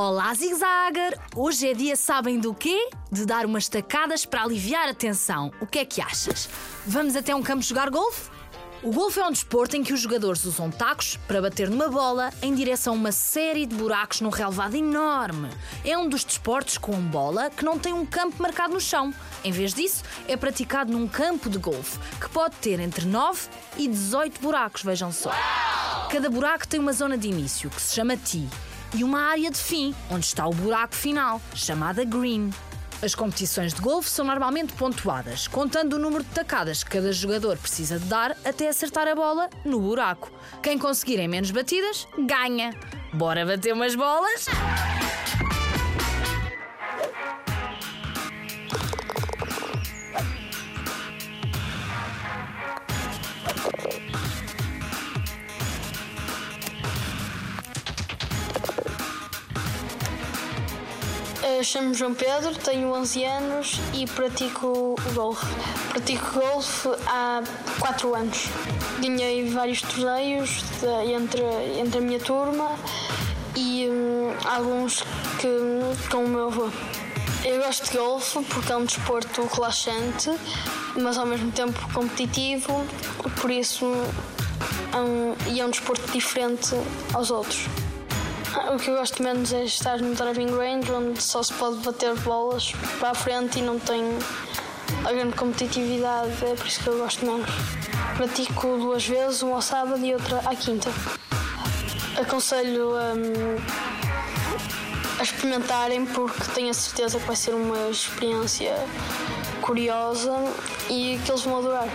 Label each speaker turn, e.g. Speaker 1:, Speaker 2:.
Speaker 1: Olá, Zigzagger! Hoje é dia, sabem do quê? De dar umas tacadas para aliviar a tensão. O que é que achas? Vamos até um campo jogar golfe? O golfe é um desporto em que os jogadores usam tacos para bater numa bola em direção a uma série de buracos num relevado enorme. É um dos desportos com bola que não tem um campo marcado no chão. Em vez disso, é praticado num campo de golfe, que pode ter entre 9 e 18 buracos, vejam só. Cada buraco tem uma zona de início, que se chama tee, e uma área de fim, onde está o buraco final, chamada green. As competições de golfe são normalmente pontuadas, contando o número de tacadas que cada jogador precisa de dar até acertar a bola no buraco. Quem conseguir em menos batidas, ganha. Bora bater umas bolas?
Speaker 2: Eu chamo-me João Pedro, tenho 11 anos e pratico golfe. Pratico golfe há 4 anos. Ganhei vários torneios de- entre, entre a minha turma e hum, alguns que com o meu avô. Eu gosto de golfe porque é um desporto relaxante, mas ao mesmo tempo competitivo, por isso é um, e é um desporto diferente aos outros. O que eu gosto menos é estar no driving range, onde só se pode bater bolas para a frente e não tem a grande competitividade, é por isso que eu gosto menos. Pratico duas vezes, uma ao sábado e outra à quinta. Aconselho hum, a experimentarem porque tenho a certeza que vai ser uma experiência curiosa e que eles vão adorar.